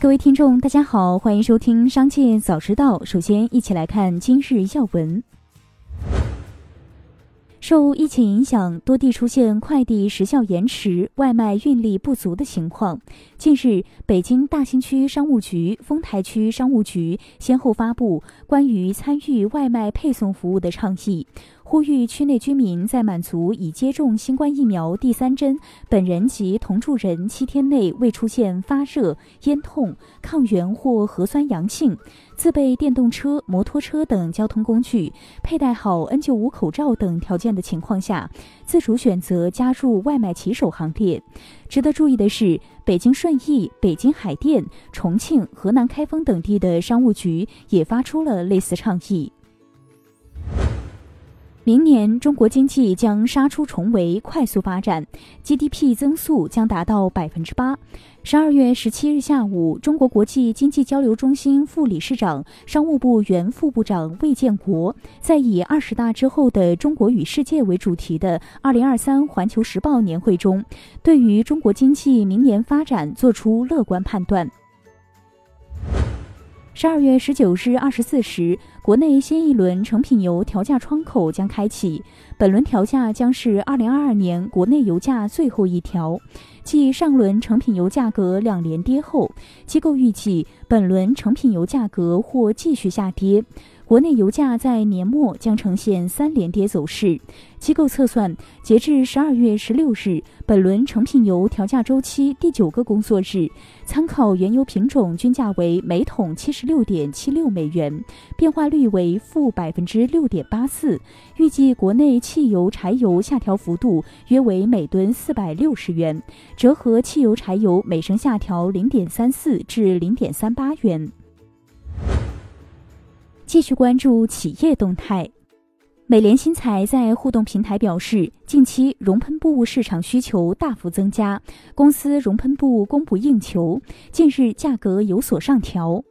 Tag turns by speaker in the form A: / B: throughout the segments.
A: 各位听众，大家好，欢迎收听《商界早知道》。首先，一起来看今日要闻。受疫情影响，多地出现快递时效延迟、外卖运力不足的情况。近日，北京大兴区商务局、丰台区商务局先后发布关于参与外卖配送服务的倡议。呼吁区内居民在满足已接种新冠疫苗第三针本人及同住人七天内未出现发热、咽痛、抗原或核酸阳性，自备电动车、摩托车等交通工具，佩戴好 N95 口罩等条件的情况下，自主选择加入外卖骑手行列。值得注意的是，北京顺义、北京海淀、重庆、河南开封等地的商务局也发出了类似倡议。明年中国经济将杀出重围，快速发展，GDP 增速将达到百分之八。十二月十七日下午，中国国际经济交流中心副理事长、商务部原副部长魏建国在以“二十大之后的中国与世界”为主题的二零二三环球时报年会中，对于中国经济明年发展作出乐观判断。十二月十九日二十四时，国内新一轮成品油调价窗口将开启。本轮调价将是二零二二年国内油价最后一调。继上轮成品油价格两连跌后，机构预计本轮成品油价格或继续下跌。国内油价在年末将呈现三连跌走势。机构测算，截至十二月十六日，本轮成品油调价周期第九个工作日，参考原油品种均价为每桶七十六点七六美元，变化率为负百分之六点八四。预计国内汽油、柴油下调幅度约为每吨四百六十元，折合汽油、柴油每升下调零点三四至零点三八元。继续关注企业动态。美联新材在互动平台表示，近期熔喷布市场需求大幅增加，公司熔喷布供不应求，近日价格有所上调。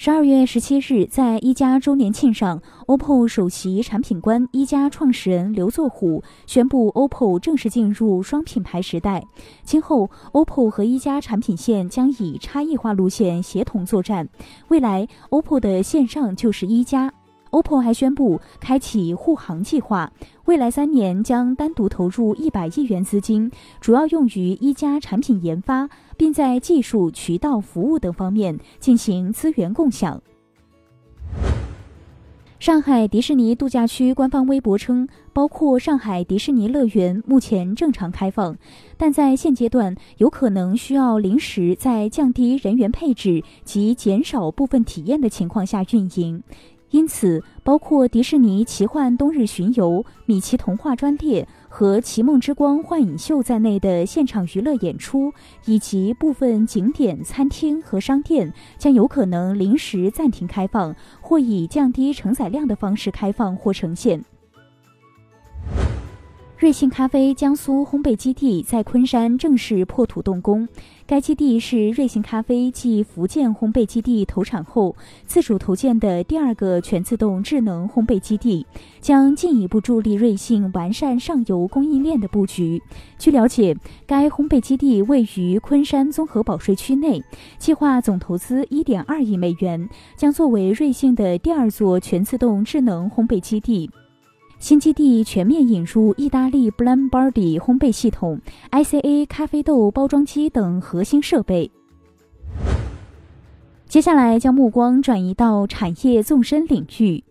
A: 十二月十七日，在一加周年庆上，OPPO 首席产品官、一加创始人刘作虎宣布，OPPO 正式进入双品牌时代。今后，OPPO 和一加产品线将以差异化路线协同作战。未来，OPPO 的线上就是一加。OPPO 还宣布开启护航计划，未来三年将单独投入一百亿元资金，主要用于一加产品研发，并在技术、渠道、服务等方面进行资源共享。上海迪士尼度假区官方微博称，包括上海迪士尼乐园目前正常开放，但在现阶段有可能需要临时在降低人员配置及减少部分体验的情况下运营。因此，包括迪士尼奇幻冬日巡游、米奇童话专列和奇梦之光幻影秀在内的现场娱乐演出，以及部分景点、餐厅和商店，将有可能临时暂停开放，或以降低承载量的方式开放或呈现。瑞幸咖啡江苏烘焙基地在昆山正式破土动工。该基地是瑞幸咖啡继福建烘焙基地投产后自主投建的第二个全自动智能烘焙基地，将进一步助力瑞幸完善上游供应链的布局。据了解，该烘焙基地位于昆山综合保税区内，计划总投资一点二亿美元，将作为瑞幸的第二座全自动智能烘焙基地。新基地全面引入意大利 Blend Body 烘焙系统、ICA 咖啡豆包装机等核心设备。接下来将目光转移到产业纵深领域。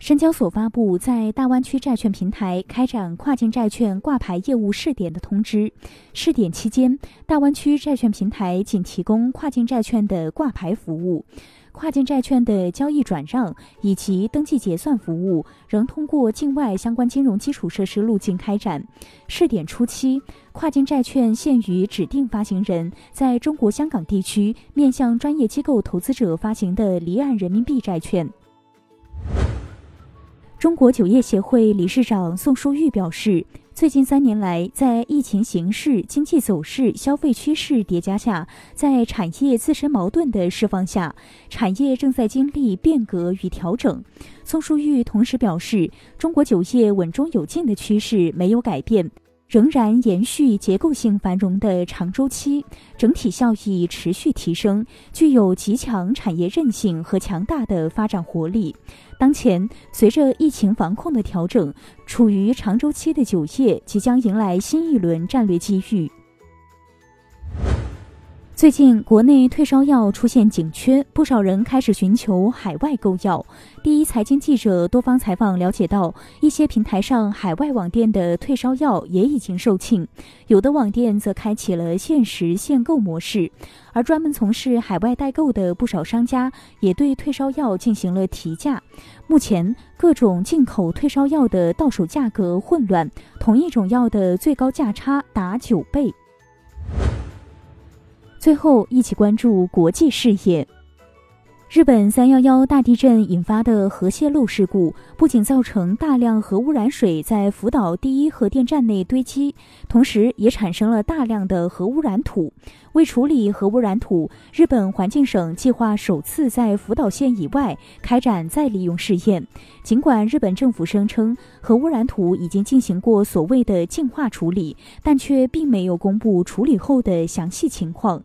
A: 深交所发布在大湾区债券平台开展跨境债券挂牌业务试点的通知。试点期间，大湾区债券平台仅提供跨境债券的挂牌服务。跨境债券的交易转让以及登记结算服务仍通过境外相关金融基础设施路径开展。试点初期，跨境债券限于指定发行人在中国香港地区面向专业机构投资者发行的离岸人民币债券。中国酒业协会理事长宋书玉表示。最近三年来，在疫情形势、经济走势、消费趋势叠加下，在产业自身矛盾的释放下，产业正在经历变革与调整。宋书玉同时表示，中国酒业稳中有进的趋势没有改变，仍然延续结构性繁荣的长周期，整体效益持续提升，具有极强产业韧性和强大的发展活力。当前，随着疫情防控的调整，处于长周期的酒业即将迎来新一轮战略机遇。最近，国内退烧药出现紧缺，不少人开始寻求海外购药。第一财经记者多方采访了解到，一些平台上海外网店的退烧药也已经售罄，有的网店则开启了限时限购模式。而专门从事海外代购的不少商家也对退烧药进行了提价。目前，各种进口退烧药的到手价格混乱，同一种药的最高价差达九倍。最后，一起关注国际事业。日本三幺幺大地震引发的核泄漏事故，不仅造成大量核污染水在福岛第一核电站内堆积，同时也产生了大量的核污染土。为处理核污染土，日本环境省计划首次在福岛县以外开展再利用试验。尽管日本政府声称核污染土已经进行过所谓的净化处理，但却并没有公布处理后的详细情况。